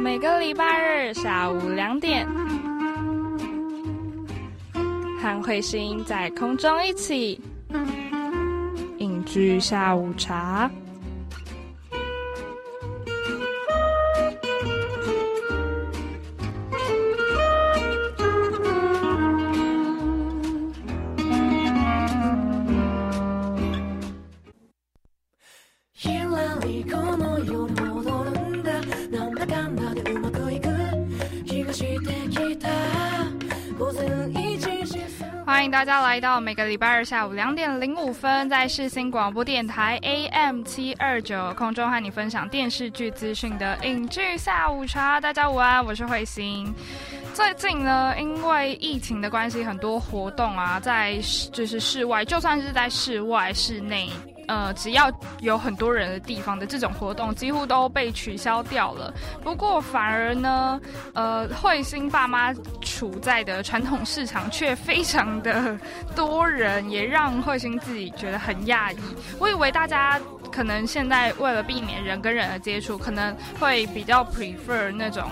每个礼拜日下午两点，和彗星在空中一起饮居下午茶。到每个礼拜二下午两点零五分，在世新广播电台 AM 七二九空中和你分享电视剧资讯的影剧下午茶。大家午安，我是慧心。最近呢，因为疫情的关系，很多活动啊，在就是室外，就算是在室外、室内。呃，只要有很多人的地方的这种活动，几乎都被取消掉了。不过反而呢，呃，彗星爸妈处在的传统市场却非常的多人，也让彗星自己觉得很讶异。我以为大家可能现在为了避免人跟人的接触，可能会比较 prefer 那种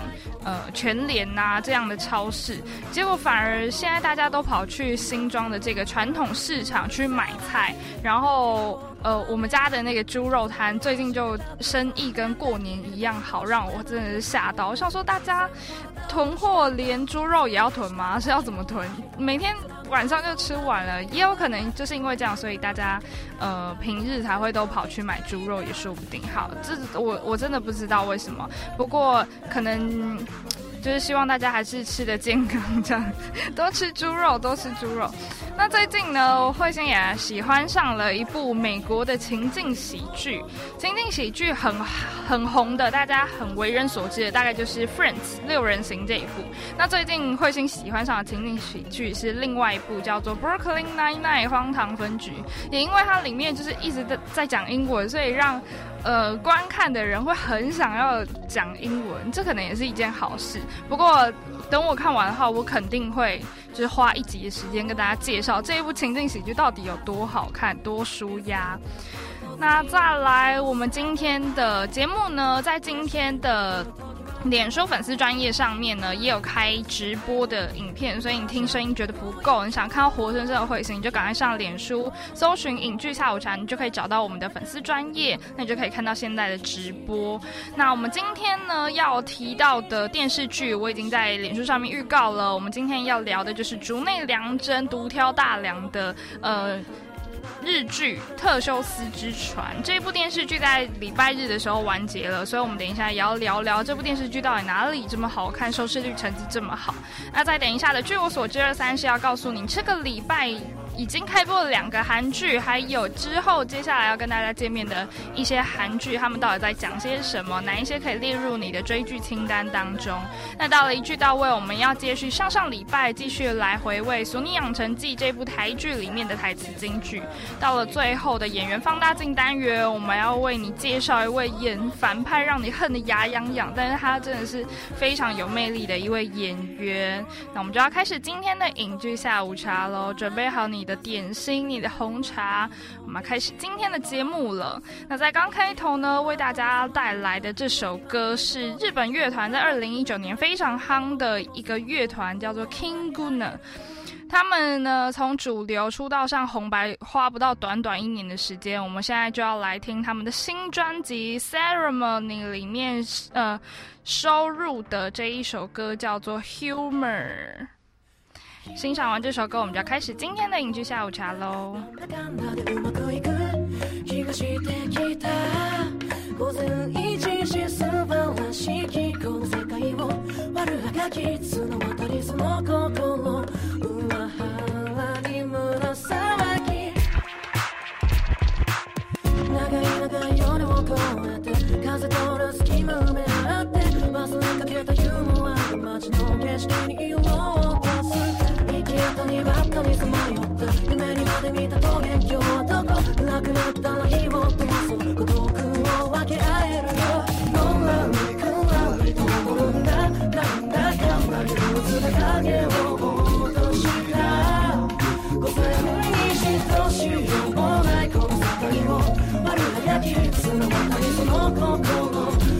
呃全联呐这样的超市，结果反而现在大家都跑去新庄的这个传统市场去买菜，然后。呃，我们家的那个猪肉摊最近就生意跟过年一样好，让我真的是吓到。我想说，大家囤货连猪肉也要囤吗？是要怎么囤？每天晚上就吃完了，也有可能就是因为这样，所以大家呃平日才会都跑去买猪肉，也说不定。好，这我我真的不知道为什么，不过可能。就是希望大家还是吃的健康，这样多吃猪肉，多吃猪肉。那最近呢，慧心也喜欢上了一部美国的情境喜剧，情境喜剧很很红的，大家很为人所知的，大概就是《Friends》六人行这一部。那最近慧心喜欢上的情境喜剧是另外一部叫做《Brooklyn Nine-Nine》荒唐分局，也因为它里面就是一直在在讲英文，所以让。呃，观看的人会很想要讲英文，这可能也是一件好事。不过，等我看完的话，我肯定会就是花一集的时间跟大家介绍这一部情境喜剧到底有多好看、多舒压。那再来，我们今天的节目呢，在今天的。脸书粉丝专业上面呢，也有开直播的影片，所以你听声音觉得不够，你想看到活生生的彗星，你就赶快上脸书搜寻“影剧下午茶”，你就可以找到我们的粉丝专业，那你就可以看到现在的直播。那我们今天呢要提到的电视剧，我已经在脸书上面预告了，我们今天要聊的就是竹内良真独挑大梁的呃。日剧《特修斯之船》这部电视剧在礼拜日的时候完结了，所以我们等一下也要聊聊这部电视剧到底哪里这么好看，收视率成绩这么好。那再等一下的，据我所知，二三是要告诉你这个礼拜。已经开播了两个韩剧，还有之后接下来要跟大家见面的一些韩剧，他们到底在讲些什么？哪一些可以列入你的追剧清单当中？那到了一句到位，我们要接续上上礼拜继续来回味《俗女养成记》这部台剧里面的台词金句。到了最后的演员放大镜单元，我们要为你介绍一位演反派让你恨得牙痒痒，但是他真的是非常有魅力的一位演员。那我们就要开始今天的影剧下午茶喽，准备好你。的点心，你的红茶，我们开始今天的节目了。那在刚开头呢，为大家带来的这首歌是日本乐团在二零一九年非常夯的一个乐团，叫做 King Gunner。他们呢从主流出道上红白花不到短短一年的时间，我们现在就要来听他们的新专辑《Ceremony》里面呃收录的这一首歌，叫做《Humor》。欣赏完这首歌，我们就要开始今天的影剧下午茶喽。後に生き方にばっかりさまよった夢にまで見た桃源郷どこなくなったら火を灯す孤独を分け合えるよこんなにくらりと転んだなんだかんだ憂鬱な影を落とした五千にしとしようもないこの世界を丸がき綱渡りその心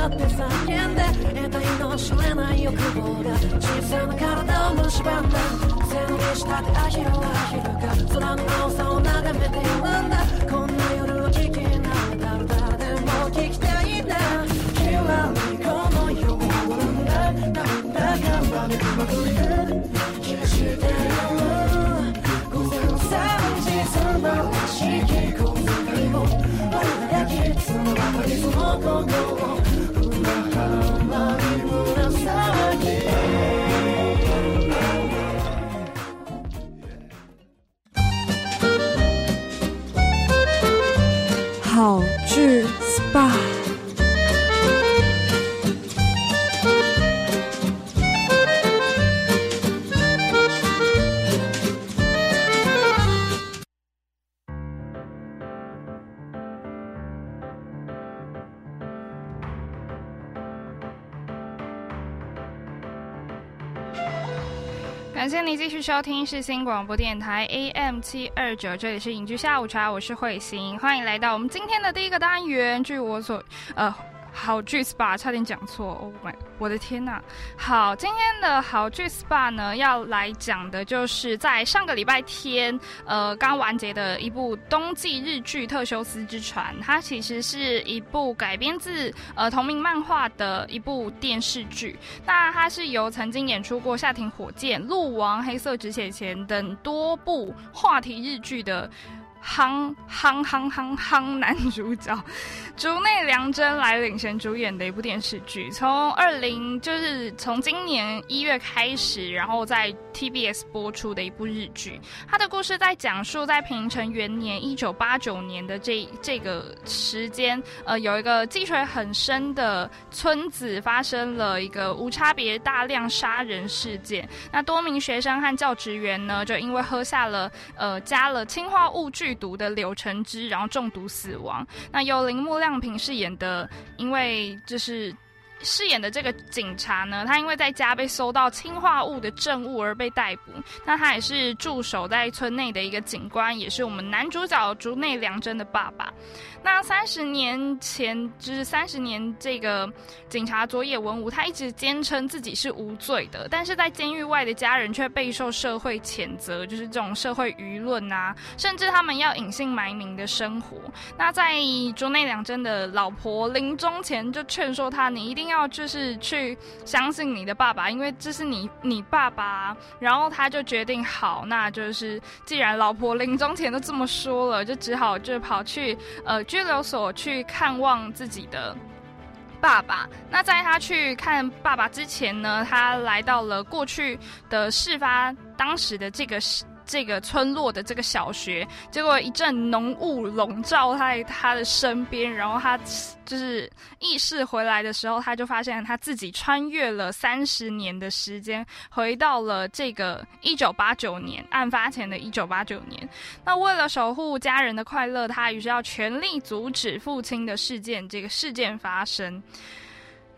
だって叫んで得体の知れない欲望が小さな体を蝕んだ。背伸びしたてアヒルアヒルが空の青さを眺めているんだ。こんな夜を聞きながら歌でも聞きたいなきらりこの世をなんだ。なんだかんだめくまくる。消してる午前3時そのらしきこの光も俺が哦你继续收听世新广播电台 AM 七二九，这里是影剧下午茶，我是慧心，欢迎来到我们今天的第一个单元。据我所呃。好剧 SPA 差点讲错，Oh my，我的天呐！好，今天的好剧 SPA 呢，要来讲的就是在上个礼拜天，呃，刚完结的一部冬季日剧《特修斯之船》，它其实是一部改编自呃同名漫画的一部电视剧。那它是由曾经演出过《夏庭火箭》《鹿王》《黑色止血钳》等多部话题日剧的。夯夯夯夯夯 男主角。竹内良真来领衔主演的一部电视剧，从二零就是从今年一月开始，然后在 TBS 播出的一部日剧。它的故事在讲述在平成元年一九八九年的这这个时间，呃，有一个积水很深的村子发生了一个无差别大量杀人事件。那多名学生和教职员呢，就因为喝下了呃加了氰化物剧毒的柳橙汁，然后中毒死亡。那由铃木亮平饰演的，因为就是饰演的这个警察呢，他因为在家被搜到氰化物的证物而被逮捕。那他也是驻守在村内的一个警官，也是我们男主角竹内良真的爸爸。那三十年前，就是三十年，这个警察佐野文武，他一直坚称自己是无罪的，但是在监狱外的家人却备受社会谴责，就是这种社会舆论啊，甚至他们要隐姓埋名的生活。那在竹内良真的老婆临终前就劝说他，你一定要就是去相信你的爸爸，因为这是你你爸爸。然后他就决定好，那就是既然老婆临终前都这么说了，就只好就跑去呃。拘留所去看望自己的爸爸。那在他去看爸爸之前呢，他来到了过去的事发当时的这个时。这个村落的这个小学，结果一阵浓雾笼罩在他的身边，然后他就是意识回来的时候，他就发现他自己穿越了三十年的时间，回到了这个一九八九年案发前的一九八九年。那为了守护家人的快乐，他于是要全力阻止父亲的事件这个事件发生。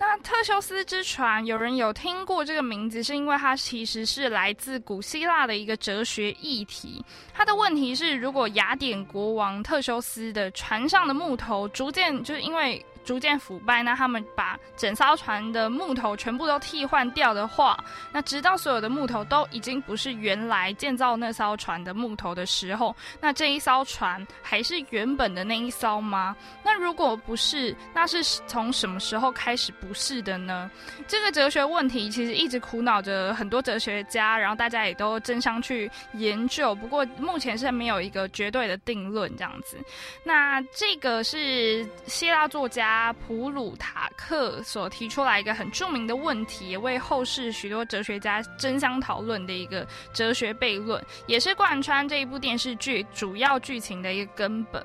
那特修斯之船，有人有听过这个名字，是因为它其实是来自古希腊的一个哲学议题。它的问题是，如果雅典国王特修斯的船上的木头逐渐就是因为。逐渐腐败，那他们把整艘船的木头全部都替换掉的话，那直到所有的木头都已经不是原来建造那艘船的木头的时候，那这一艘船还是原本的那一艘吗？那如果不是，那是从什么时候开始不是的呢？这个哲学问题其实一直苦恼着很多哲学家，然后大家也都争相去研究。不过目前是没有一个绝对的定论这样子。那这个是希腊作家。普鲁塔克所提出来一个很著名的问题，也为后世许多哲学家争相讨论的一个哲学悖论，也是贯穿这一部电视剧主要剧情的一个根本。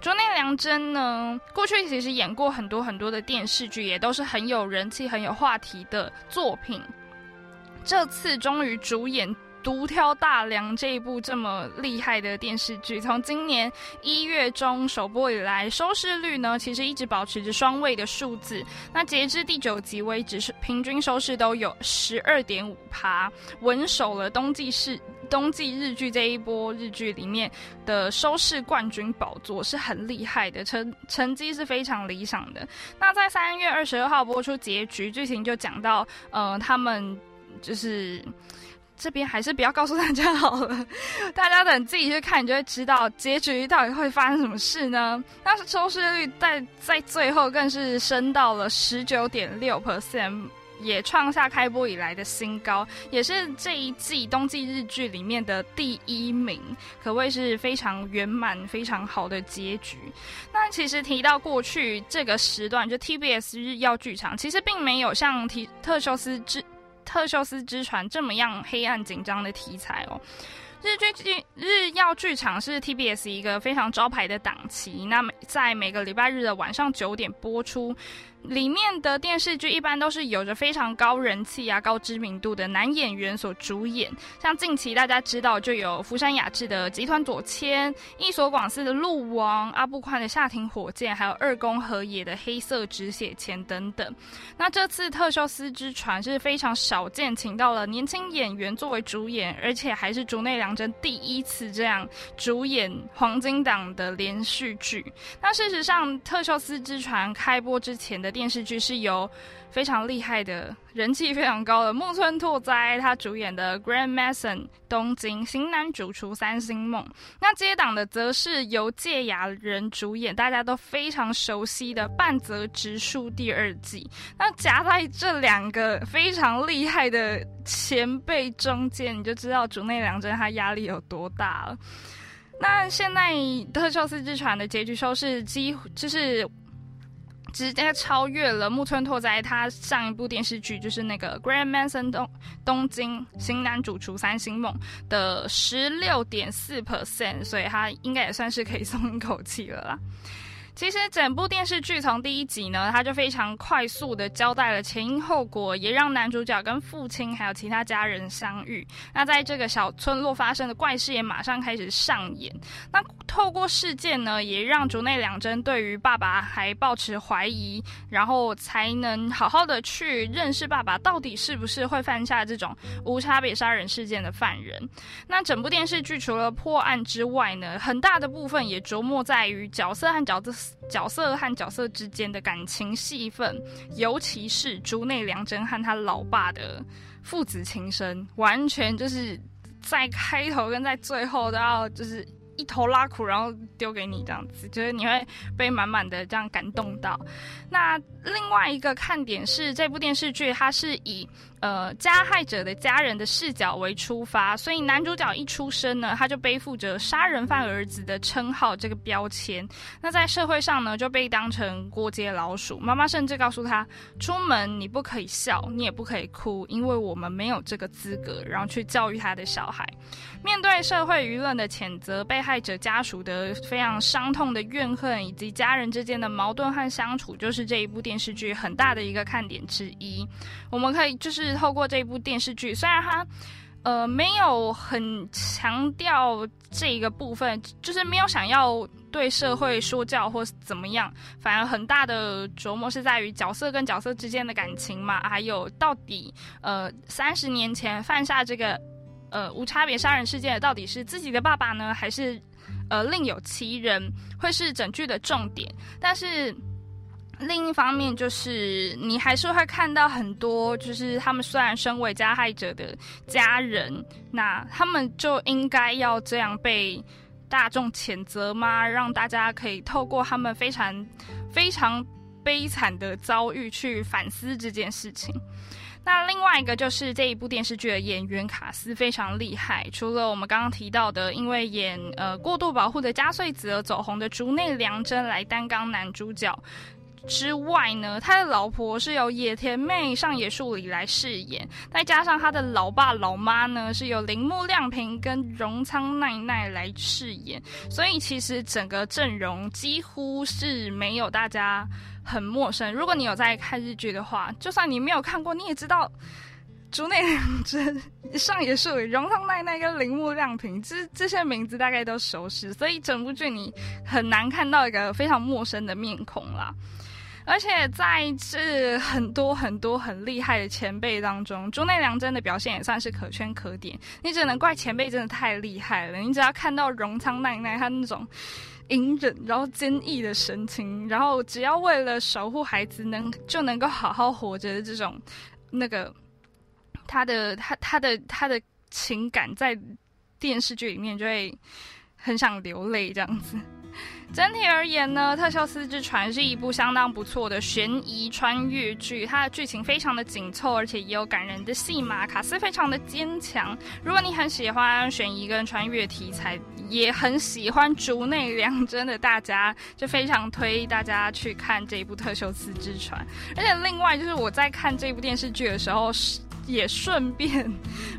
竹内良真呢，过去其实演过很多很多的电视剧，也都是很有人气、很有话题的作品。这次终于主演。独挑大梁这一部这么厉害的电视剧，从今年一月中首播以来，收视率呢其实一直保持着双位的数字。那截至第九集为止，是平均收视都有十二点五趴，稳守了冬季是冬季日剧这一波日剧里面的收视冠军宝座是很厉害的，成成绩是非常理想的。那在三月二十二号播出结局，剧情就讲到，呃，他们就是这边还是不要告诉大家好了，大家等自己去看，你就会知道结局到底会发生什么事呢？但是收视率在在最后更是升到了十九点六 percent。也创下开播以来的新高，也是这一季冬季日剧里面的第一名，可谓是非常圆满、非常好的结局。那其实提到过去这个时段，就 TBS 日曜剧场，其实并没有像提特修斯之特修斯之船这么样黑暗紧张的题材哦。日剧剧日曜剧场是 TBS 一个非常招牌的档期，那么在每个礼拜日的晚上九点播出。里面的电视剧一般都是有着非常高人气啊、高知名度的男演员所主演，像近期大家知道就有福山雅治的《集团左迁》、一所广司的《鹿王》、阿部宽的《夏庭火箭》，还有二宫和也的《黑色止血钳》等等。那这次特修斯之船是非常少见，请到了年轻演员作为主演，而且还是竹内良真第一次这样主演黄金档的连续剧。那事实上，特修斯之船开播之前的电视剧是由非常厉害的人气非常高的木村拓哉他主演的《Grand Mason 东京型男主厨三星梦》，那接档的则是由芥雅人主演，大家都非常熟悉的《半泽直树》第二季。那夹在这两个非常厉害的前辈中间，你就知道竹内良真他压力有多大了。那现在特修斯之船的结局收视几乎就是。直接超越了木村拓哉他上一部电视剧，就是那个《Grand Manson 东东京新男主厨三星梦》的十六点四 percent，所以他应该也算是可以松一口气了啦。其实整部电视剧从第一集呢，他就非常快速的交代了前因后果，也让男主角跟父亲还有其他家人相遇。那在这个小村落发生的怪事也马上开始上演。那透过事件呢，也让竹内两真对于爸爸还抱持怀疑，然后才能好好的去认识爸爸到底是不是会犯下这种无差别杀人事件的犯人。那整部电视剧除了破案之外呢，很大的部分也琢磨在于角色和角色。角色和角色之间的感情戏份，尤其是竹内良真和他老爸的父子情深，完全就是在开头跟在最后都要就是一头拉苦，然后丢给你这样子，就是你会被满满的这样感动到。那另外一个看点是这部电视剧，它是以。呃，加害者的家人的视角为出发，所以男主角一出生呢，他就背负着杀人犯儿子的称号这个标签。那在社会上呢，就被当成过街老鼠。妈妈甚至告诉他，出门你不可以笑，你也不可以哭，因为我们没有这个资格。然后去教育他的小孩。面对社会舆论的谴责，被害者家属的非常伤痛的怨恨，以及家人之间的矛盾和相处，就是这一部电视剧很大的一个看点之一。我们可以就是。透过这部电视剧，虽然它，呃，没有很强调这一个部分，就是没有想要对社会说教或怎么样，反而很大的琢磨是在于角色跟角色之间的感情嘛，还有到底，呃，三十年前犯下这个，呃，无差别杀人事件的到底是自己的爸爸呢，还是，呃，另有其人，会是整剧的重点，但是。另一方面，就是你还是会看到很多，就是他们虽然身为加害者的家人，那他们就应该要这样被大众谴责吗？让大家可以透过他们非常非常悲惨的遭遇去反思这件事情。那另外一个就是这一部电视剧的演员卡斯非常厉害，除了我们刚刚提到的，因为演呃过度保护的加穗子而走红的竹内良真来担纲男主角。之外呢，他的老婆是由野田妹上野树里来饰演，再加上他的老爸老妈呢，是由铃木亮平跟荣仓奈奈来饰演，所以其实整个阵容几乎是没有大家很陌生。如果你有在看日剧的话，就算你没有看过，你也知道竹内良真、上野树里、荣仓奈奈跟铃木亮平，这这些名字大概都熟识，所以整部剧你很难看到一个非常陌生的面孔啦。而且在这很多很多很厉害的前辈当中，竹内良真的表现也算是可圈可点。你只能怪前辈真的太厉害了。你只要看到荣仓奈奈她那种隐忍然后坚毅的神情，然后只要为了守护孩子能就能够好好活着的这种那个他的他他的他的情感，在电视剧里面就会很想流泪这样子。整体而言呢，《特修斯之船》是一部相当不错的悬疑穿越剧，它的剧情非常的紧凑，而且也有感人的戏码，卡斯非常的坚强。如果你很喜欢悬疑跟穿越题材，也很喜欢竹内良真的大家，就非常推大家去看这一部《特修斯之船》。而且另外就是我在看这部电视剧的时候，也顺便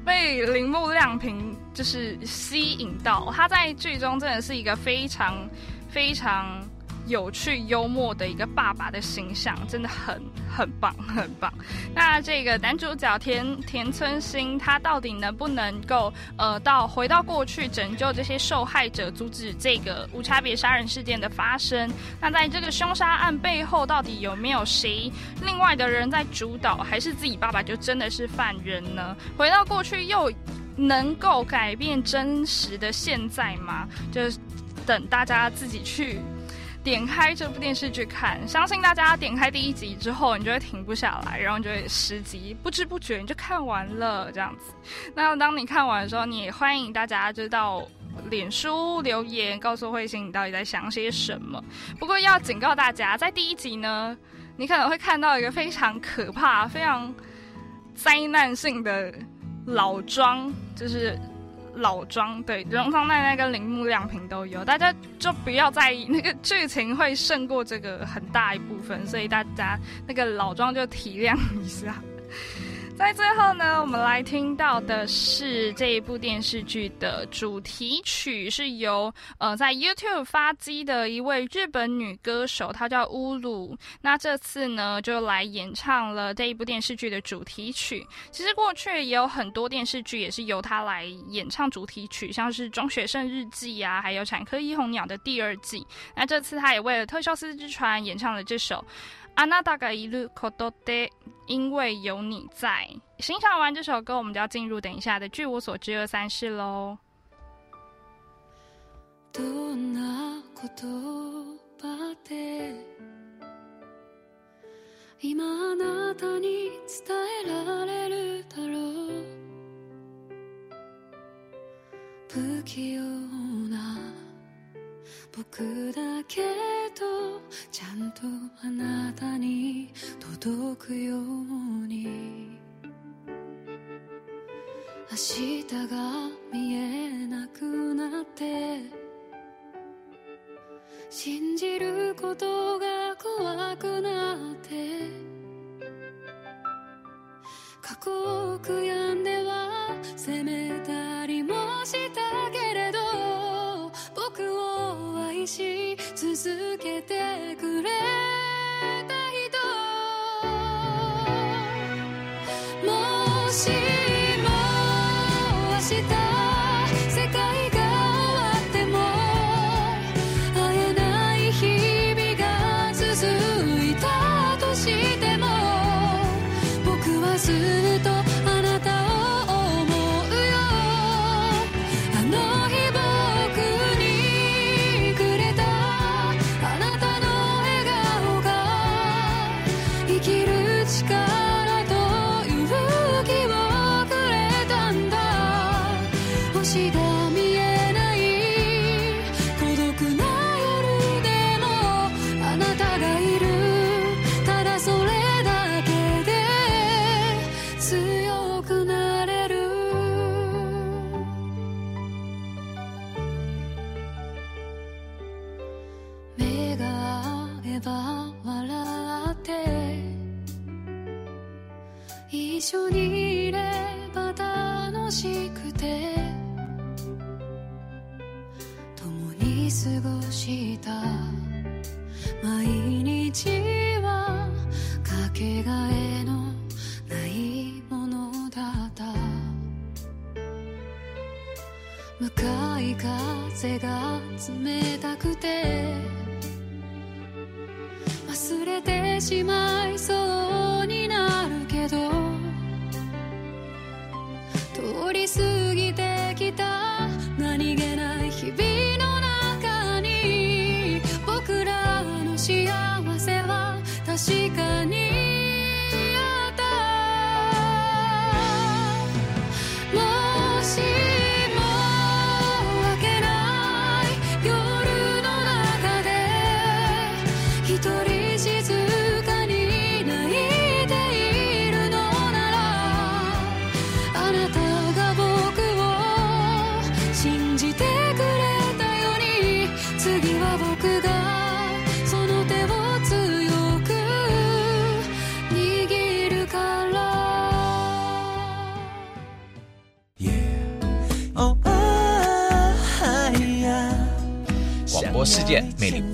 被铃木亮平就是吸引到，他在剧中真的是一个非常。非常有趣幽默的一个爸爸的形象，真的很很棒，很棒。那这个男主角田田村新，他到底能不能够呃到回到过去拯救这些受害者，阻止这个无差别杀人事件的发生？那在这个凶杀案背后，到底有没有谁另外的人在主导，还是自己爸爸就真的是犯人呢？回到过去又能够改变真实的现在吗？就是。等大家自己去点开这部电视剧看，相信大家点开第一集之后，你就会停不下来，然后你就会十集不知不觉你就看完了这样子。那当你看完的时候，你也欢迎大家就到脸书留言告诉慧心你到底在想些什么。不过要警告大家，在第一集呢，你可能会看到一个非常可怕、非常灾难性的老庄，就是。老庄对，荣仓奈奈跟铃木亮平都有，大家就不要在意那个剧情会胜过这个很大一部分，所以大家那个老庄就体谅一下。在最后呢，我们来听到的是这一部电视剧的主题曲，是由呃在 YouTube 发机的一位日本女歌手，她叫乌鲁。那这次呢，就来演唱了这一部电视剧的主题曲。其实过去也有很多电视剧也是由她来演唱主题曲，像是《中学生日记》啊，还有《产科一红鸟》的第二季。那这次她也为了《特修斯之船》演唱了这首。あなたがいることで，因为有你在。欣赏完这首歌，我们就要进入等一下的据我所知二三事喽。どんな言葉で今あなたに伝えられるだろう不器用な 僕だけどちゃんとあなたに届くように。明日が見えなくなって。信じることが怖くなって。過去を悔やんでは責めたりもしたけれど。僕をし続けてくれ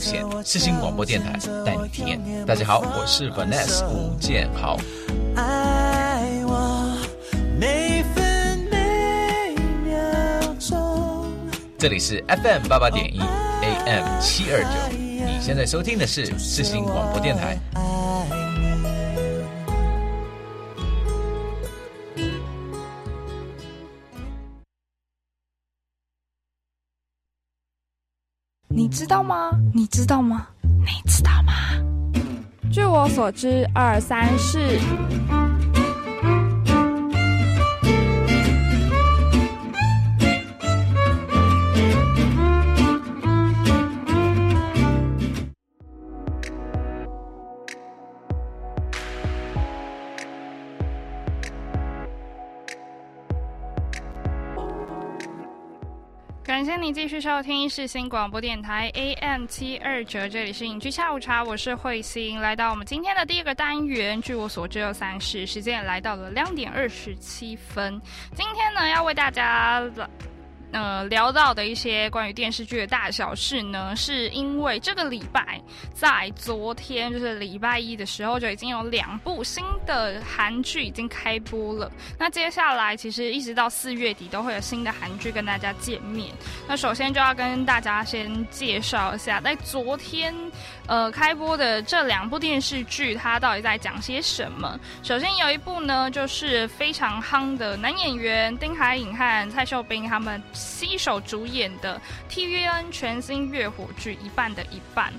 线，四，新广播电台带你体验。大家好，我是 Vanessa 吴建豪。爱我每分每秒钟。这里是 FM 八八点一 AM 七二九，你现在收听的是四新广播电台。知道吗？你知道吗？据我所知，二三是继续收听世新广播电台 AM 七二九，这里是影剧下午茶，我是慧心。来到我们今天的第一个单元，据我所知有三十，时间也来到了两点二十七分。今天呢，要为大家呃聊到的一些关于电视剧的大小事呢，是因为这个礼拜在昨天就是礼拜一的时候，就已经有两部新的韩剧已经开播了。那接下来其实一直到四月底都会有新的韩剧跟大家见面。那首先就要跟大家先介绍一下，在昨天呃开播的这两部电视剧，它到底在讲些什么？首先有一部呢，就是非常夯的男演员丁海寅和蔡秀斌他们携手主演的 TVN 全新月火剧《一半的一半》。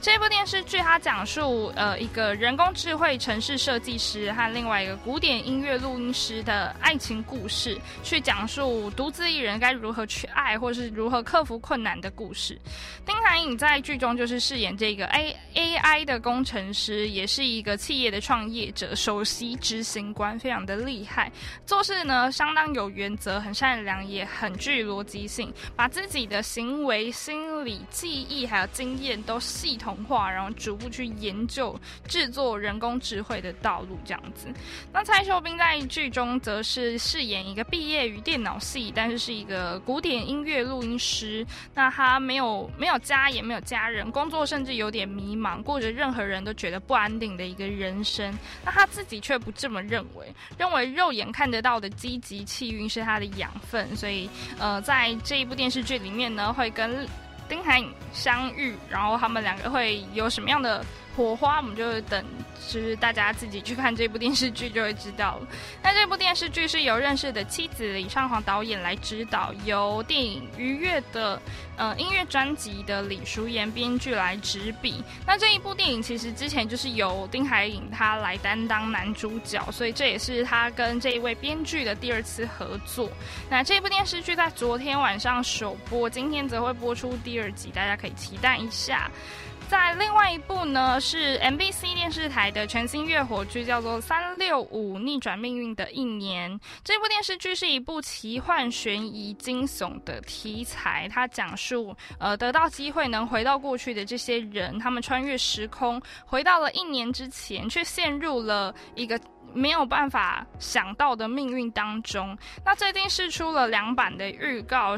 这部电视剧它讲述呃一个人工智慧城市设计师和另外一个古典音乐录音师的爱情故事，去讲述独自一人该如何去爱，或是如何克服困难的故事。丁海颖在剧中就是饰演这个 A A I 的工程师，也是一个企业的创业者、首席执行官，非常的厉害。做事呢相当有原则，很善良，也很具逻辑性，把自己的行为、心理、记忆还有经验都系统文化，然后逐步去研究制作人工智慧的道路这样子。那蔡秀彬在剧中则是饰演一个毕业于电脑系，但是是一个古典音乐录音师。那他没有没有家，也没有家人，工作甚至有点迷茫，过着任何人都觉得不安定的一个人生。那他自己却不这么认为，认为肉眼看得到的积极气运是他的养分，所以呃，在这一部电视剧里面呢，会跟丁海颖相遇，然后他们两个会有什么样的火花，我们就等就是大家自己去看这部电视剧就会知道了。那这部电视剧是由认识的妻子李尚煌导演来指导，由电影《愉悦》的呃音乐专辑的李淑妍编剧来执笔。那这一部电影其实之前就是由丁海寅他来担当男主角，所以这也是他跟这一位编剧的第二次合作。那这部电视剧在昨天晚上首播，今天则会播出第二集，大家可以期待一下。在另外一部呢，是 MBC 电视台的全新月火剧，叫做《三六五逆转命运的一年》。这部电视剧是一部奇幻、悬疑、惊悚的题材，它讲述呃得到机会能回到过去的这些人，他们穿越时空，回到了一年之前，却陷入了一个。没有办法想到的命运当中，那最近试出了两版的预告，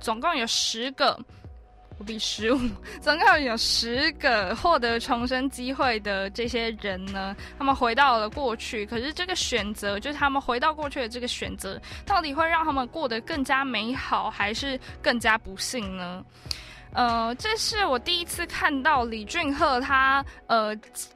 总共有十个。我比十五，总共有十个获得重生机会的这些人呢，他们回到了过去。可是这个选择，就是他们回到过去的这个选择，到底会让他们过得更加美好，还是更加不幸呢？呃，这是我第一次看到李俊赫他呃，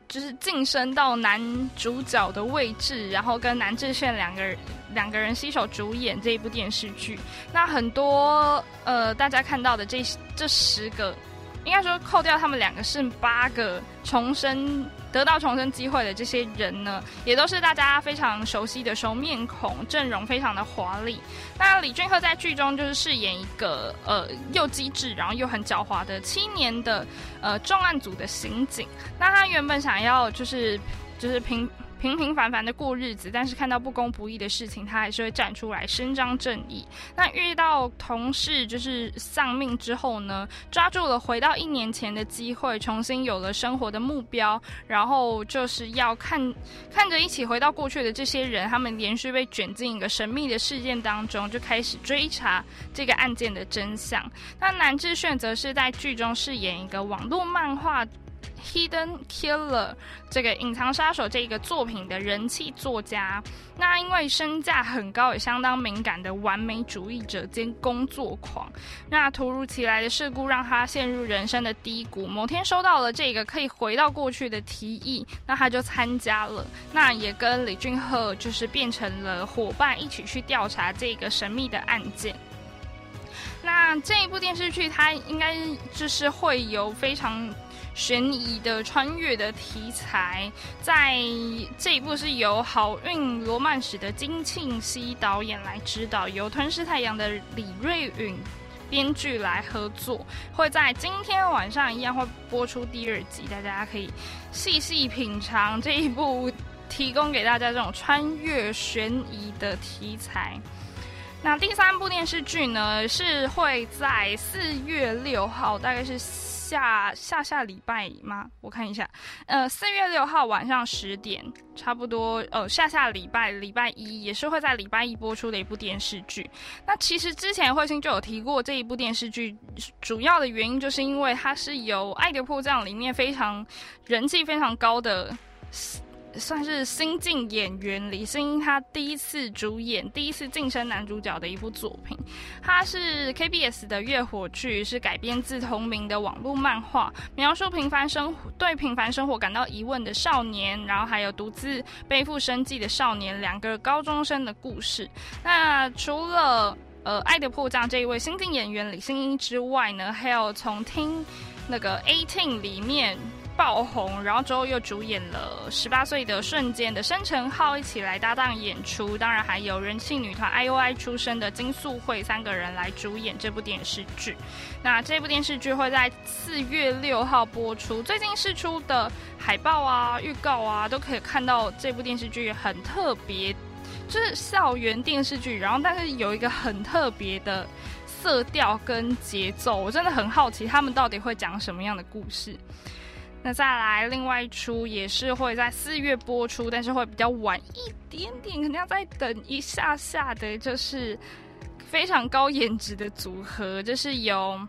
就是晋升到男主角的位置，然后跟南智炫两个人两个人携手主演这一部电视剧。那很多呃，大家看到的这这十个。应该说，扣掉他们两个是八个重生得到重生机会的这些人呢，也都是大家非常熟悉的熟面孔，阵容非常的华丽。那李俊赫在剧中就是饰演一个呃又机智然后又很狡猾的七年的呃重案组的刑警。那他原本想要就是就是平。平平凡凡的过日子，但是看到不公不义的事情，他还是会站出来伸张正义。那遇到同事就是丧命之后呢，抓住了回到一年前的机会，重新有了生活的目标，然后就是要看看着一起回到过去的这些人，他们连续被卷进一个神秘的事件当中，就开始追查这个案件的真相。那南智炫则是在剧中饰演一个网络漫画。Hidden Killer 这个隐藏杀手这个作品的人气作家，那因为身价很高也相当敏感的完美主义者兼工作狂，那突如其来的事故让他陷入人生的低谷。某天收到了这个可以回到过去的提议，那他就参加了，那也跟李俊赫就是变成了伙伴，一起去调查这个神秘的案件。那这一部电视剧，它应该就是会有非常。悬疑的穿越的题材，在这一部是由好运罗曼史的金庆熙导演来指导，由吞噬太阳的李瑞允编剧来合作，会在今天晚上一样会播出第二集，大家可以细细品尝这一部提供给大家这种穿越悬疑的题材。那第三部电视剧呢，是会在四月六号，大概是。下下下礼拜吗？我看一下，呃，四月六号晚上十点，差不多，呃，下下礼拜礼拜一也是会在礼拜一播出的一部电视剧。那其实之前慧星就有提过这一部电视剧，主要的原因就是因为它是由《爱的迫降》里面非常人气非常高的。算是新晋演员李星英他第一次主演、第一次晋升男主角的一部作品。他是 KBS 的月火剧，是改编自同名的网络漫画，描述平凡生对平凡生活感到疑问的少年，然后还有独自背负生计的少年两个高中生的故事。那除了呃《爱的迫降》这一位新晋演员李星英之外呢，还有从听那个 Eighteen 里面。爆红，然后之后又主演了十八岁的瞬间的申成浩一起来搭档演出，当然还有人气女团 IOI 出身的金素慧三个人来主演这部电视剧。那这部电视剧会在四月六号播出，最近释出的海报啊、预告啊，都可以看到这部电视剧很特别，就是校园电视剧，然后但是有一个很特别的色调跟节奏，我真的很好奇他们到底会讲什么样的故事。那再来，另外一出也是会在四月播出，但是会比较晚一点点，肯定要再等一下下的，就是非常高颜值的组合，就是由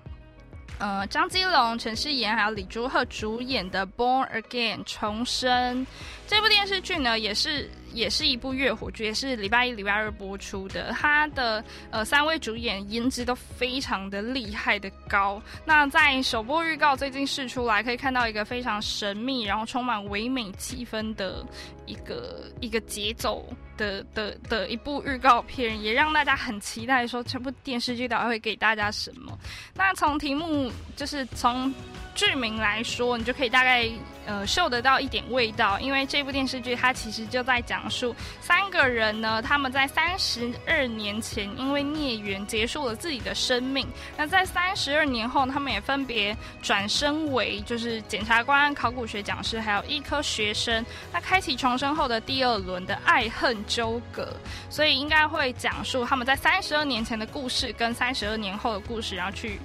呃张基龙、陈世妍还有李朱赫主演的《Born Again》重生。这部电视剧呢，也是。也是一部月火剧，也是礼拜一、礼拜二播出的。它的呃三位主演颜值都非常的厉害的高。那在首播预告最近试出来，可以看到一个非常神秘，然后充满唯美气氛的一个一个节奏的的的一部预告片，也让大家很期待说这部电视剧到底会给大家什么。那从题目就是从剧名来说，你就可以大概。呃，嗅得到一点味道，因为这部电视剧它其实就在讲述三个人呢，他们在三十二年前因为孽缘结束了自己的生命。那在三十二年后，他们也分别转身为就是检察官、考古学讲师，还有医科学生。那开启重生后的第二轮的爱恨纠葛，所以应该会讲述他们在三十二年前的故事跟三十二年后的故事，然后去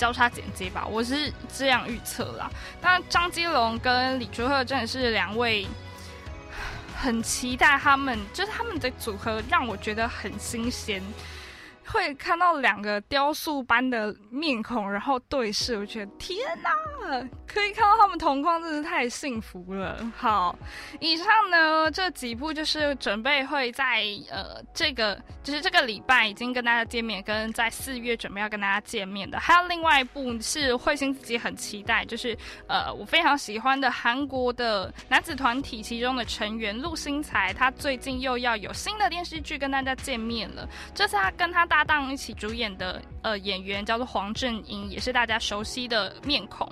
交叉剪接吧。我是这样预测啦。那张基龙跟李朱赫真的是两位，很期待他们，就是他们的组合让我觉得很新鲜，会看到两个雕塑般的面孔，然后对视，我觉得天哪，可以看到他们同框，真是太幸福了。好，以上呢这几部就是准备会在呃这个就是这个礼拜已经跟大家见面，跟在四月准备要跟大家见面的，还有另外一部是慧心自己很期待，就是呃我非常喜欢的韩国的男子团体其中的成员陆星材，他最近又要有新的电视剧跟大家见面了。这次他跟他大搭档一起主演的呃演员叫做黄正英，也是大家熟悉的面孔。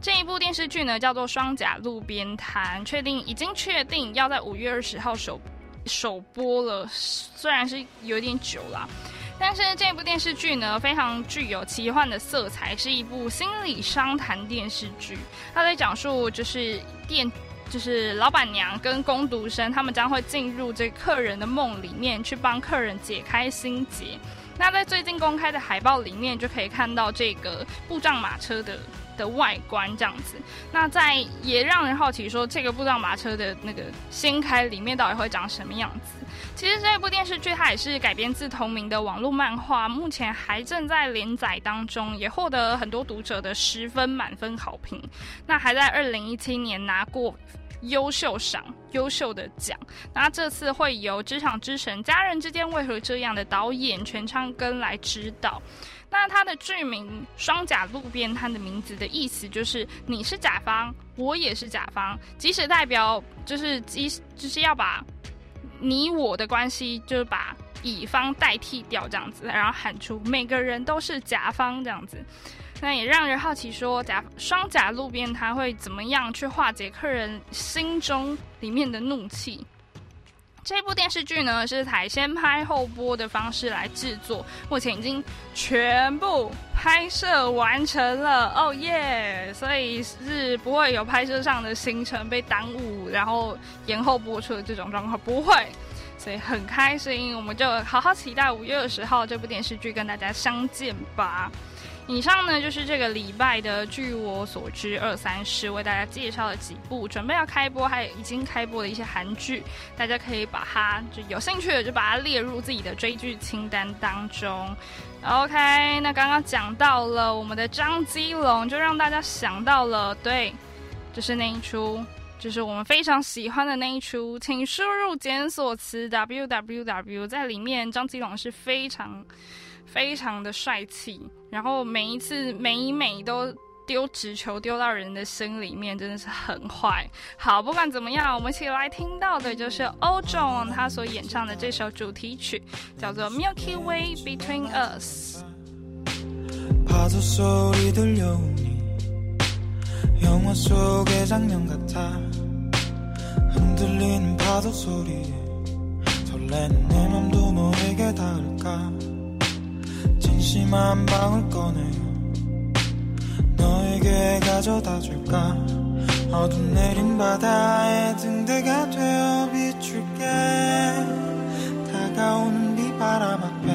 这一部电视剧呢叫做《双甲路边摊》，确定已经确定要在五月二十号首首播了，虽然是有点久啦。但是这部电视剧呢，非常具有奇幻的色彩，是一部心理商谈电视剧。它在讲述就是店，就是老板娘跟工读生，他们将会进入这客人的梦里面，去帮客人解开心结。那在最近公开的海报里面，就可以看到这个故障马车的的外观这样子。那在也让人好奇说，这个步障马车的那个掀开里面到底会长什么样子？其实这部电视剧它也是改编自同名的网络漫画，目前还正在连载当中，也获得很多读者的十分满分好评。那还在二零一七年拿过优秀赏、优秀的奖。那这次会由《职场之神》《家人之间为何这样》的导演全昌根来指导。那它的剧名《双甲路边摊》的名字的意思就是你是甲方，我也是甲方，即使代表就是即就是要把你我的关系，就是把乙方代替掉这样子，然后喊出每个人都是甲方这样子。那也让人好奇说，甲双甲路边摊会怎么样去化解客人心中里面的怒气？这部电视剧呢是台先拍后播的方式来制作，目前已经全部拍摄完成了，哦耶！所以是不会有拍摄上的行程被耽误，然后延后播出的这种状况不会，所以很开心，我们就好好期待五月二十号这部电视剧跟大家相见吧。以上呢就是这个礼拜的，据我所知，二三十为大家介绍了几部准备要开播，还有已经开播的一些韩剧，大家可以把它就有兴趣的就把它列入自己的追剧清单当中。OK，那刚刚讲到了我们的张基龙，就让大家想到了，对，就是那一出，就是我们非常喜欢的那一出，请输入检索词 www，在里面张基龙是非常。非常的帅气，然后每一次每一每都丢直球丢到人的心里面，真的是很坏。好，不管怎么样，我们一起来听到的就是欧仲他所演唱的这首主题曲，叫做《Milky Way Between Us》。 심 한 방울 꺼내. 너에게 가져다 줄까? 어둠 내린 바다에 등대가 되어 비출게. 다가오는 네 비바람 앞에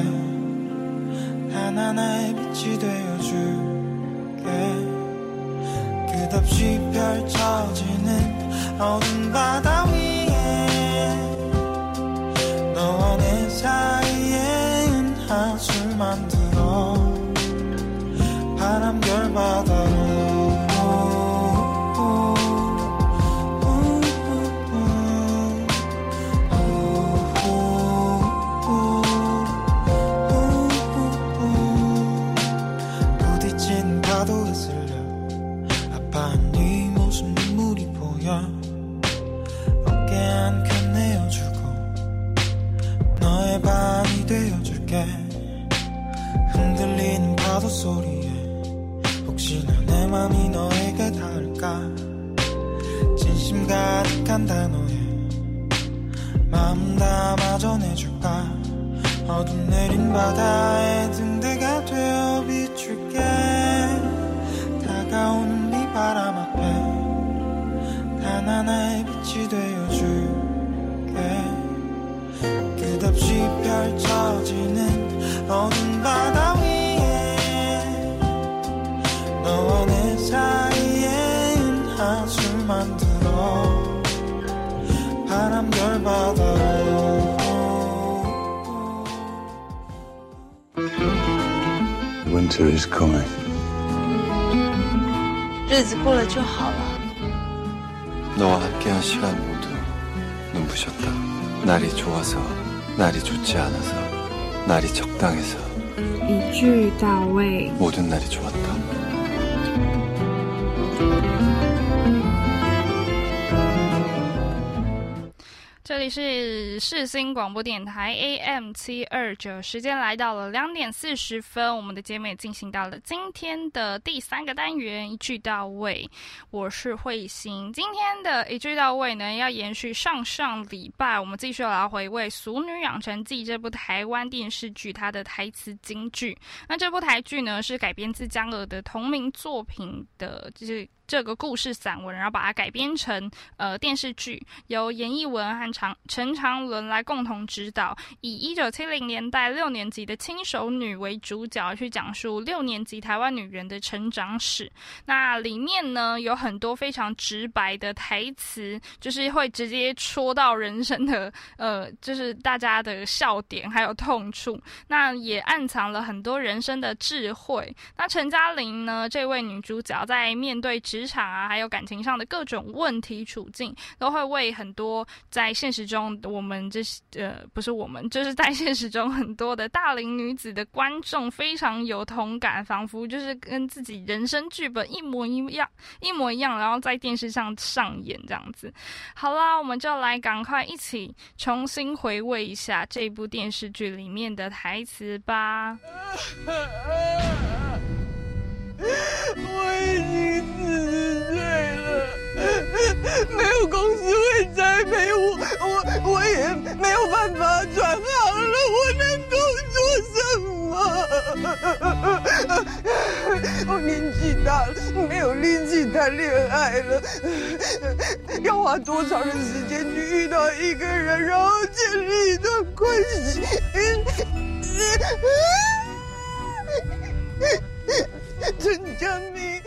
단 하나의 빛이 되어줄게. 끝없이 펼쳐지는 어둠 바다 위에 너와 내 사이에 은하수 만 들어. 바람결 바다로 소리에 혹시나 내 맘이 너에게 닿을까? 진심 가득한 단어에 마음 담아 전해줄까? 어둠 내린 바다에 등대가 되어 비출게. 다가오는 비바람 앞에 하나하나의 빛이 되어줄게. 끝없이 펼쳐지는 어두 Winter is coming. 日子过了就好了。 너와 함께한 시간 모두 눈부셨다. 날이 좋아서, 날이 좋지 않아서, 날이 적당해서 一句到位。 모든 날이 좋았다. 里是世新广播电台 AM 七二九，时间来到了两点四十分，我们的节目也进行到了今天的第三个单元，一句到位。我是慧心，今天的一句到位呢，要延续上上礼拜，我们继续来回味《俗女养成记》这部台湾电视剧它的台词金句。那这部台剧呢，是改编自江娥的同名作品的，就是。这个故事散文，然后把它改编成呃电视剧，由严艺文和长陈长伦来共同指导，以一九七零年代六年级的轻熟女为主角，去讲述六年级台湾女人的成长史。那里面呢有很多非常直白的台词，就是会直接戳到人生的呃，就是大家的笑点还有痛处。那也暗藏了很多人生的智慧。那陈嘉玲呢，这位女主角在面对职职场啊，还有感情上的各种问题处境，都会为很多在现实中我们这些呃不是我们，就是在现实中很多的大龄女子的观众非常有同感，仿佛就是跟自己人生剧本一模一样，一模一样，然后在电视上上演这样子。好啦，我们就来赶快一起重新回味一下这部电视剧里面的台词吧。我已经四十岁了，没有公司会栽培我，我我也没有办法转行了，我能够做什么？我年纪大了，没有力气谈恋爱了，要花多长的时间去遇到一个人，然后建立一段关系？陈佳明。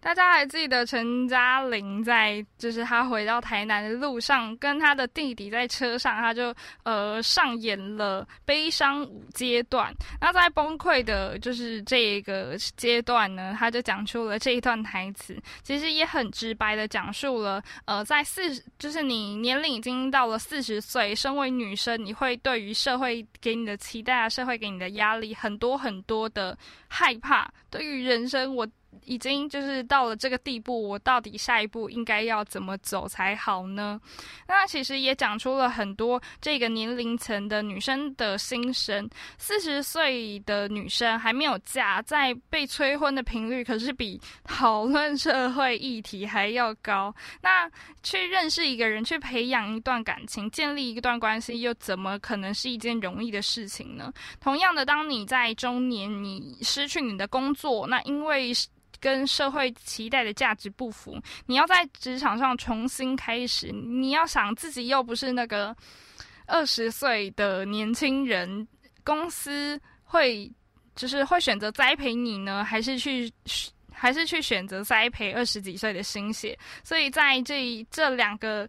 大家还记得陈嘉玲在就是她回到台南的路上，跟她的弟弟在车上，她就呃上演了悲伤五阶段。那在崩溃的就是这个阶段呢，她就讲出了这一段台词，其实也很直白的讲述了呃在四就是你年龄已经到了四十岁，身为女生，你会对于社会给你的期待啊，社会给你的压力很多很多的害怕，对于人生我。已经就是到了这个地步，我到底下一步应该要怎么走才好呢？那其实也讲出了很多这个年龄层的女生的心声。四十岁的女生还没有嫁，在被催婚的频率可是比讨论社会议题还要高。那去认识一个人，去培养一段感情，建立一段关系，又怎么可能是一件容易的事情呢？同样的，当你在中年，你失去你的工作，那因为跟社会期待的价值不符，你要在职场上重新开始。你要想自己又不是那个二十岁的年轻人，公司会就是会选择栽培你呢，还是去还是去选择栽培二十几岁的心血？所以在这这两个。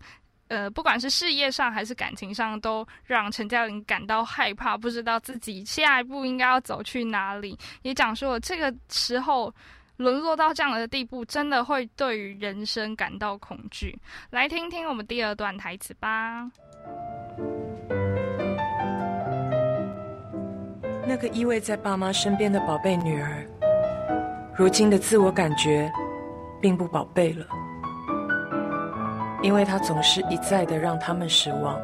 呃，不管是事业上还是感情上，都让陈嘉玲感到害怕，不知道自己下一步应该要走去哪里。也讲说这个时候。沦落到这样的地步，真的会对于人生感到恐惧。来听听我们第二段台词吧。那个依偎在爸妈身边的宝贝女儿，如今的自我感觉并不宝贝了，因为她总是一再的让他们失望。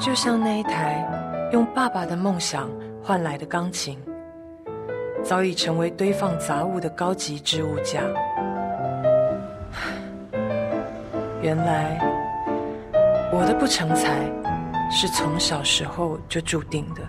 就像那一台用爸爸的梦想换来的钢琴。早已成为堆放杂物的高级置物架。原来，我的不成才是从小时候就注定的。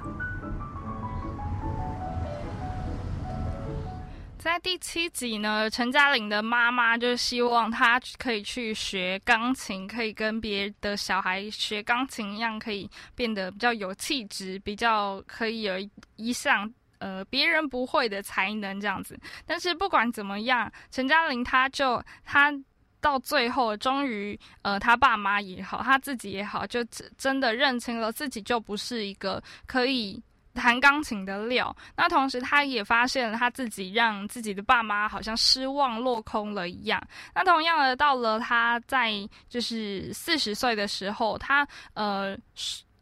在第七集呢，陈嘉玲的妈妈就希望她可以去学钢琴，可以跟别的小孩学钢琴一样，可以变得比较有气质，比较可以有一项。呃，别人不会的才能这样子，但是不管怎么样，陈嘉玲她就她到最后终于，呃，她爸妈也好，她自己也好，就真的认清了自己就不是一个可以弹钢琴的料。那同时，他也发现了他自己让自己的爸妈好像失望落空了一样。那同样的，到了他在就是四十岁的时候，他呃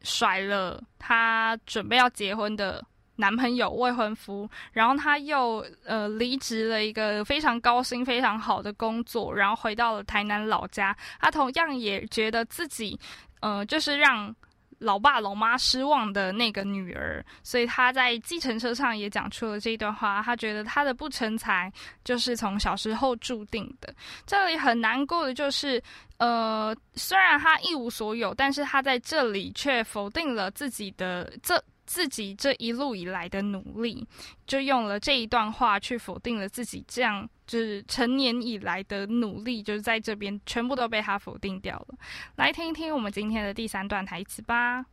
甩了他准备要结婚的。男朋友未婚夫，然后他又呃离职了一个非常高薪、非常好的工作，然后回到了台南老家。他同样也觉得自己，呃，就是让老爸老妈失望的那个女儿，所以他在计程车上也讲出了这一段话。他觉得他的不成才就是从小时候注定的。这里很难过的就是，呃，虽然他一无所有，但是他在这里却否定了自己的这。自己这一路以来的努力，就用了这一段话去否定了自己，这样就是成年以来的努力，就是在这边全部都被他否定掉了。来听一听我们今天的第三段台词吧。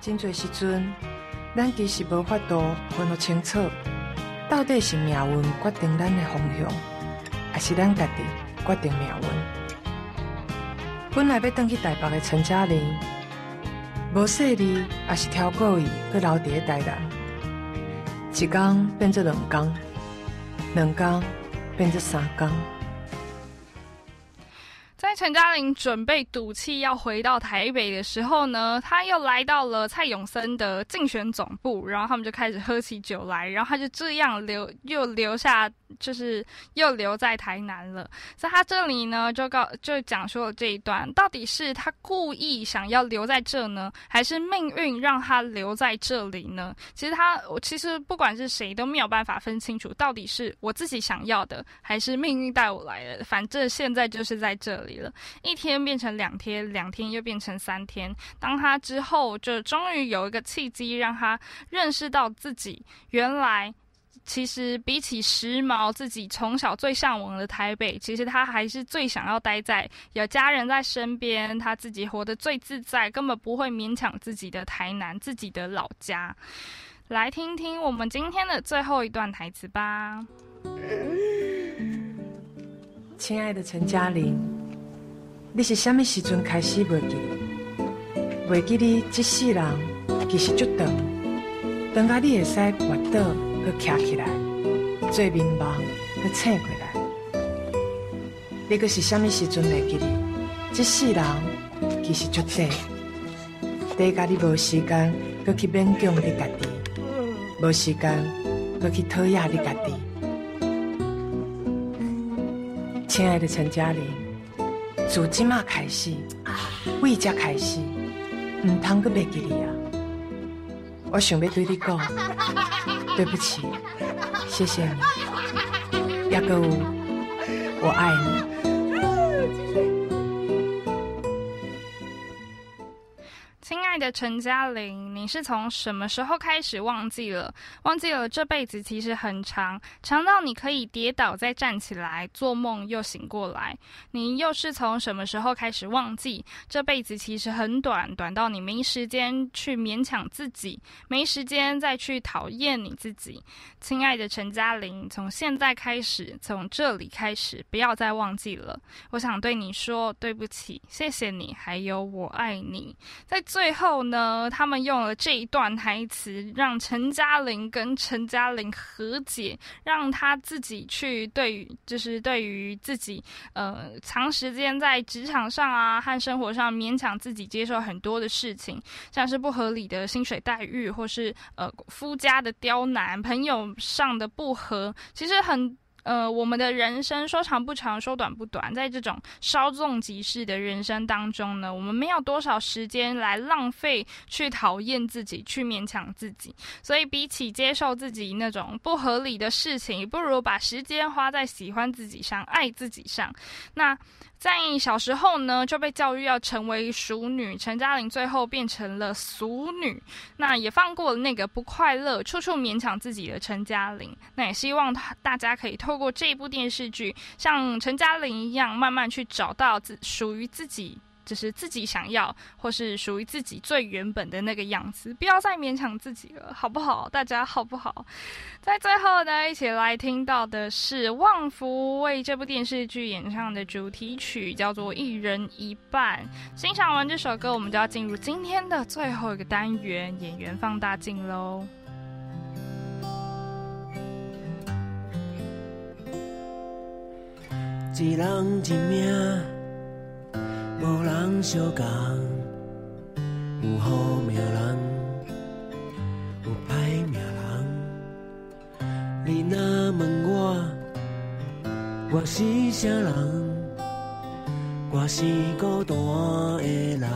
真多时阵，咱其实无法度分得清楚，到底是命运决定咱的方向，还是咱家己决定命运。本来要登去台北的陈嘉玲。无细腻，也是超过伊，去留伫咧台南。一工变做两工，两工变做三工。陈嘉玲准备赌气要回到台北的时候呢，他又来到了蔡永森的竞选总部，然后他们就开始喝起酒来，然后他就这样留又留下。就是又留在台南了，在他这里呢，就告就讲述了这一段，到底是他故意想要留在这呢，还是命运让他留在这里呢？其实他，我其实不管是谁都没有办法分清楚，到底是我自己想要的，还是命运带我来的。反正现在就是在这里，一天变成两天，两天又变成三天。当他之后，就终于有一个契机，让他认识到自己原来。其实比起时髦，自己从小最向往的台北，其实他还是最想要待在有家人在身边，他自己活得最自在，根本不会勉强自己的台南，自己的老家。来听听我们今天的最后一段台词吧。亲爱的陈嘉玲，你是什么时阵开始袂记？袂记你这世人其实足长，等到你会使活倒。去徛起来，做面盲，佮醒过来。你佮是虾米时阵会记哩？这世人其实足短，第一家你无时间佮去勉强你家己，无时间佮去讨厌你家己。亲爱的陈嘉玲，从今嘛开始，为这开始，唔通阁袂记你啊！我想要对你讲。对不起，谢谢你，亚哥，我爱你。的陈嘉玲，你是从什么时候开始忘记了？忘记了这辈子其实很长，长到你可以跌倒再站起来，做梦又醒过来。你又是从什么时候开始忘记这辈子其实很短，短到你没时间去勉强自己，没时间再去讨厌你自己。亲爱的陈嘉玲，从现在开始，从这里开始，不要再忘记了。我想对你说对不起，谢谢你，还有我爱你。在最后。后呢，他们用了这一段台词，让陈嘉玲跟陈嘉玲和解，让他自己去对于，就是对于自己，呃，长时间在职场上啊和生活上勉强自己接受很多的事情，像是不合理的薪水待遇，或是呃夫家的刁难，朋友上的不和，其实很。呃，我们的人生说长不长，说短不短，在这种稍纵即逝的人生当中呢，我们没有多少时间来浪费去讨厌自己，去勉强自己。所以，比起接受自己那种不合理的事情，不如把时间花在喜欢自己上、爱自己上。那。在小时候呢，就被教育要成为淑女。陈嘉玲最后变成了俗女，那也放过了那个不快乐、处处勉强自己的陈嘉玲。那也希望大家可以透过这部电视剧，像陈嘉玲一样，慢慢去找到自属于自己。就是自己想要，或是属于自己最原本的那个样子，不要再勉强自己了，好不好？大家好不好？在最后，大家一起来听到的是旺福为这部电视剧演唱的主题曲，叫做《一人一半》。欣赏完这首歌，我们就要进入今天的最后一个单元——演员放大镜喽。一人一命。无人相共。有好命人，有歹命人。你若问我，我是啥人？我是孤单的人。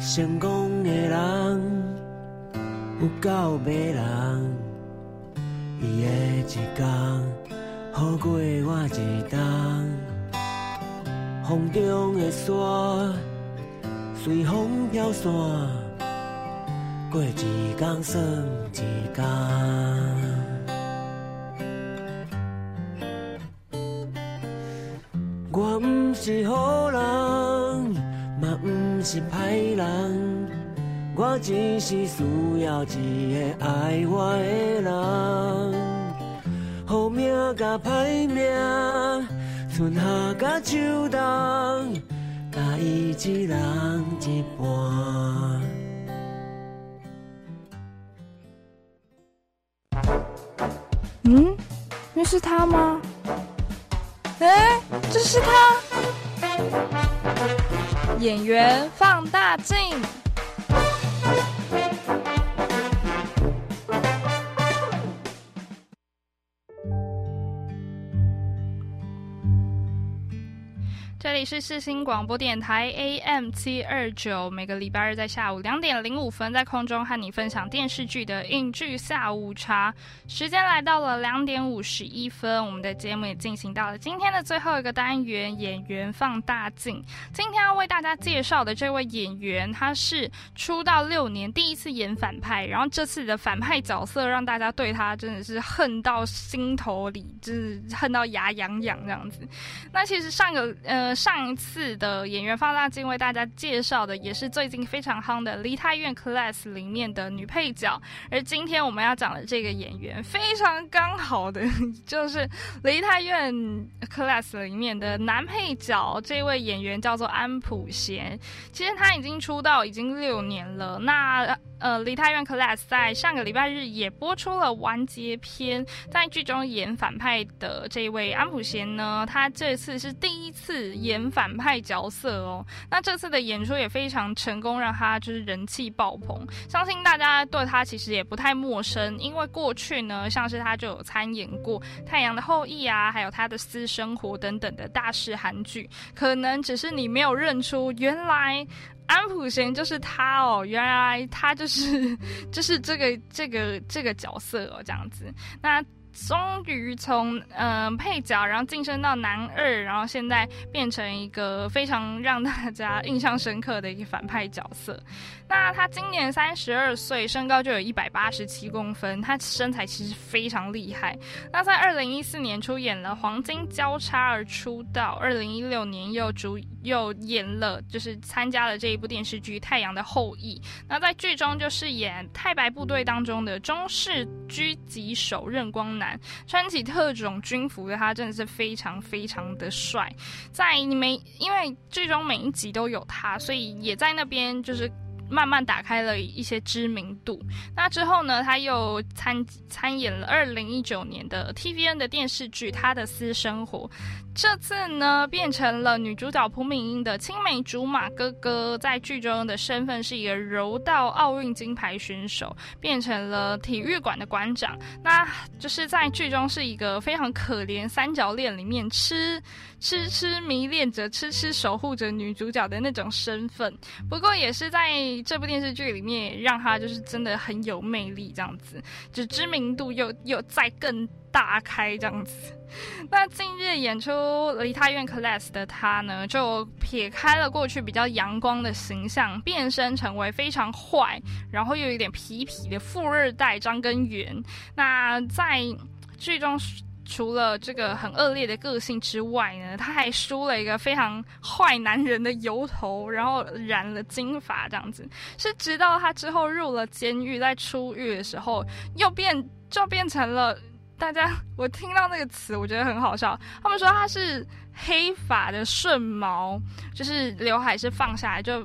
成功的人。有够迷人，伊的一天好过我一冬。风中的沙随风飘散，过一天算一天。我不是好人，嘛不是歹人，我只是需要一个爱我的人。好命甲歹命，春夏甲秋冬，甲伊一人一半。嗯，那是他吗？哎，这是他！演员放大镜。这里是世新广播电台 AM 七二九，每个礼拜日在下午两点零五分，在空中和你分享电视剧的影剧下午茶。时间来到了两点五十一分，我们的节目也进行到了今天的最后一个单元——演员放大镜。今天要为大家介绍的这位演员，他是出道六年第一次演反派，然后这次的反派角色让大家对他真的是恨到心头里，就是恨到牙痒痒这样子。那其实上个呃。上上一次的演员放大镜为大家介绍的也是最近非常夯的《梨泰院 Class》里面的女配角，而今天我们要讲的这个演员非常刚好的就是《梨泰院 Class》里面的男配角，这位演员叫做安普贤。其实他已经出道已经六年了，那。呃，《梨泰院 Class》在上个礼拜日也播出了完结篇，在剧中演反派的这位安普贤呢，他这次是第一次演演反派角色哦。那这次的演出也非常成功，让他就是人气爆棚。相信大家对他其实也不太陌生，因为过去呢，像是他就有参演过《太阳的后裔》啊，还有他的私生活等等的大势韩剧，可能只是你没有认出，原来。安普贤就是他哦，原来他就是 就是这个这个这个角色哦，这样子。那。终于从嗯配角，然后晋升到男二，然后现在变成一个非常让大家印象深刻的一个反派角色。那他今年三十二岁，身高就有一百八十七公分，他身材其实非常厉害。那在二零一四年出演了《黄金交叉》而出道，二零一六年又主又演了，就是参加了这一部电视剧《太阳的后裔》。那在剧中就是演太白部队当中的中式狙击手任光。男穿起特种军服的他真的是非常非常的帅，在每因为剧中每一集都有他，所以也在那边就是慢慢打开了一些知名度。那之后呢，他又参参演了二零一九年的 TVN 的电视剧《他的私生活》。这次呢，变成了女主角朴敏英的青梅竹马哥哥，在剧中的身份是一个柔道奥运金牌选手，变成了体育馆的馆长。那就是在剧中是一个非常可怜三角恋里面痴痴痴迷恋着、痴痴守护着女主角的那种身份。不过也是在这部电视剧里面，让他就是真的很有魅力，这样子，就知名度又又再更。大开这样子，那近日演出《梨泰院 Class》的他呢，就撇开了过去比较阳光的形象，变身成为非常坏，然后又有点痞痞的富二代张根源。那在剧中，除了这个很恶劣的个性之外呢，他还梳了一个非常坏男人的油头，然后染了金发这样子。是直到他之后入了监狱，在出狱的时候，又变就变成了。大家，我听到那个词，我觉得很好笑。他们说他是黑发的顺毛，就是刘海是放下来，就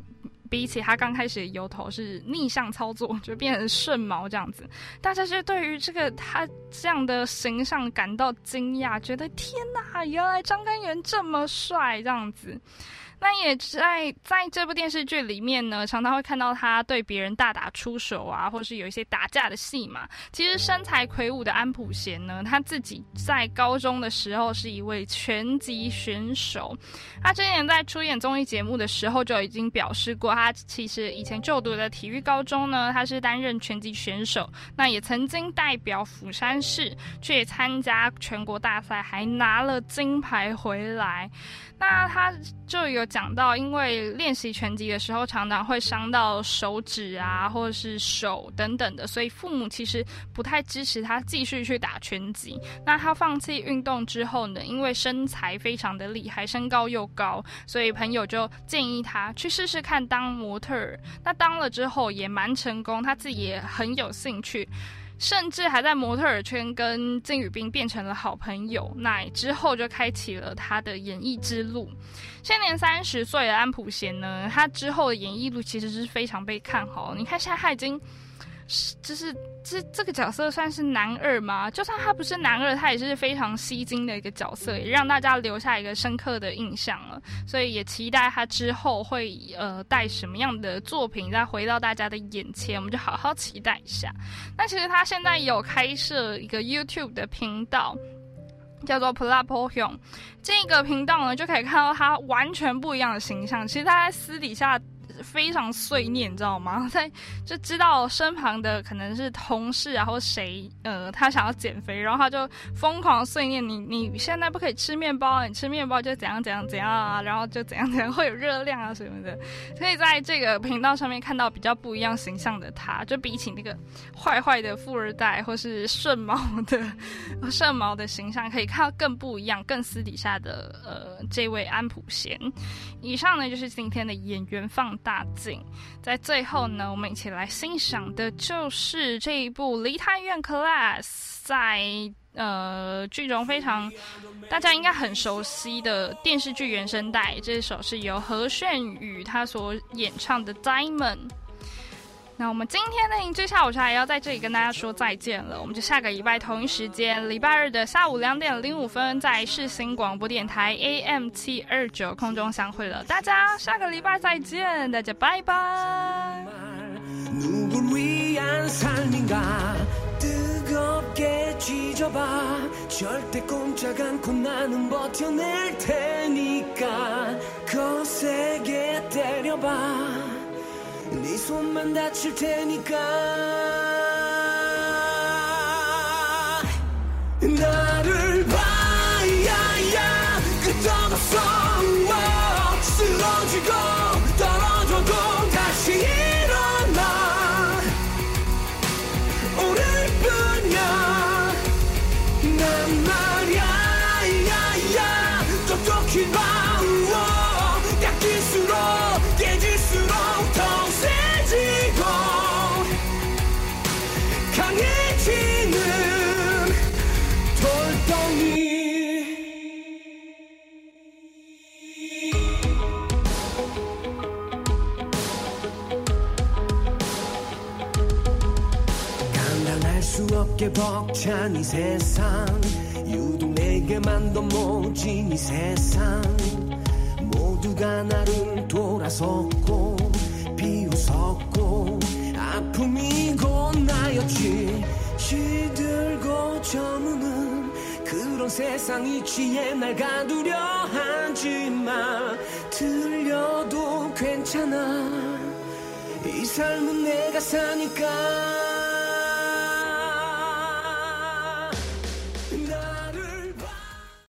比起他刚开始的由头是逆向操作，就变成顺毛这样子，大家是对于这个他这样的形象感到惊讶，觉得天哪，原来张根源这么帅这样子。那也在在这部电视剧里面呢，常常会看到他对别人大打出手啊，或是有一些打架的戏嘛。其实身材魁梧的安普贤呢，他自己在高中的时候是一位拳击选手。他之前在出演综艺节目的时候就已经表示过，他其实以前就读的体育高中呢，他是担任拳击选手。那也曾经代表釜山市去参加全国大赛，还拿了金牌回来。那他就有讲到，因为练习拳击的时候常常会伤到手指啊，或者是手等等的，所以父母其实不太支持他继续去打拳击。那他放弃运动之后呢，因为身材非常的厉害，身高又高，所以朋友就建议他去试试看当模特儿。那当了之后也蛮成功，他自己也很有兴趣。甚至还在模特圈跟金宇彬变成了好朋友，那之后就开启了他的演艺之路。现年三十岁的安普贤呢，他之后的演艺路其实是非常被看好。你看现在他已经。是就是这这个角色算是男二吗？就算他不是男二，他也是非常吸睛的一个角色，也让大家留下一个深刻的印象了。所以也期待他之后会呃带什么样的作品再回到大家的眼前，我们就好好期待一下。那其实他现在有开设一个 YouTube 的频道，叫做 p l a p o h o n 这个频道呢就可以看到他完全不一样的形象。其实他在私底下。非常碎念，你知道吗？在就知道身旁的可能是同事啊，或谁，呃，他想要减肥，然后他就疯狂碎念你，你现在不可以吃面包，你吃面包就怎样怎样怎样啊，然后就怎样怎样 会有热量啊什么的。可以在这个频道上面看到比较不一样形象的他，就比起那个坏坏的富二代或是顺毛的顺毛的形象，可以看到更不一样、更私底下的呃这位安普贤。以上呢就是今天的演员放。大镜，在最后呢，我们一起来欣赏的就是这一部《梨泰院 Class》在呃剧中非常大家应该很熟悉的电视剧原声带，这首是由何炫宇他所演唱的《Diamond》。那我们今天的影剧下午茶也要在这里跟大家说再见了，我们就下个礼拜同一时间，礼拜日的下午两点零五分，在世新广播电台 AM 七二九空中相会了。大家下个礼拜再见，大家拜拜。 네 손만 다칠 테니까. 나를 봐야야. 끄떡없어 수 없게 벅찬 이 세상. 유독 내게만 더 모진 이 세상. 모두가 나를 돌아섰고 비웃었고 아픔이고 나였지. 시들고 저무는 그런 세상이 취해 날 가두려 하지마 들려도 괜찮아. 이 삶은 내가 사니까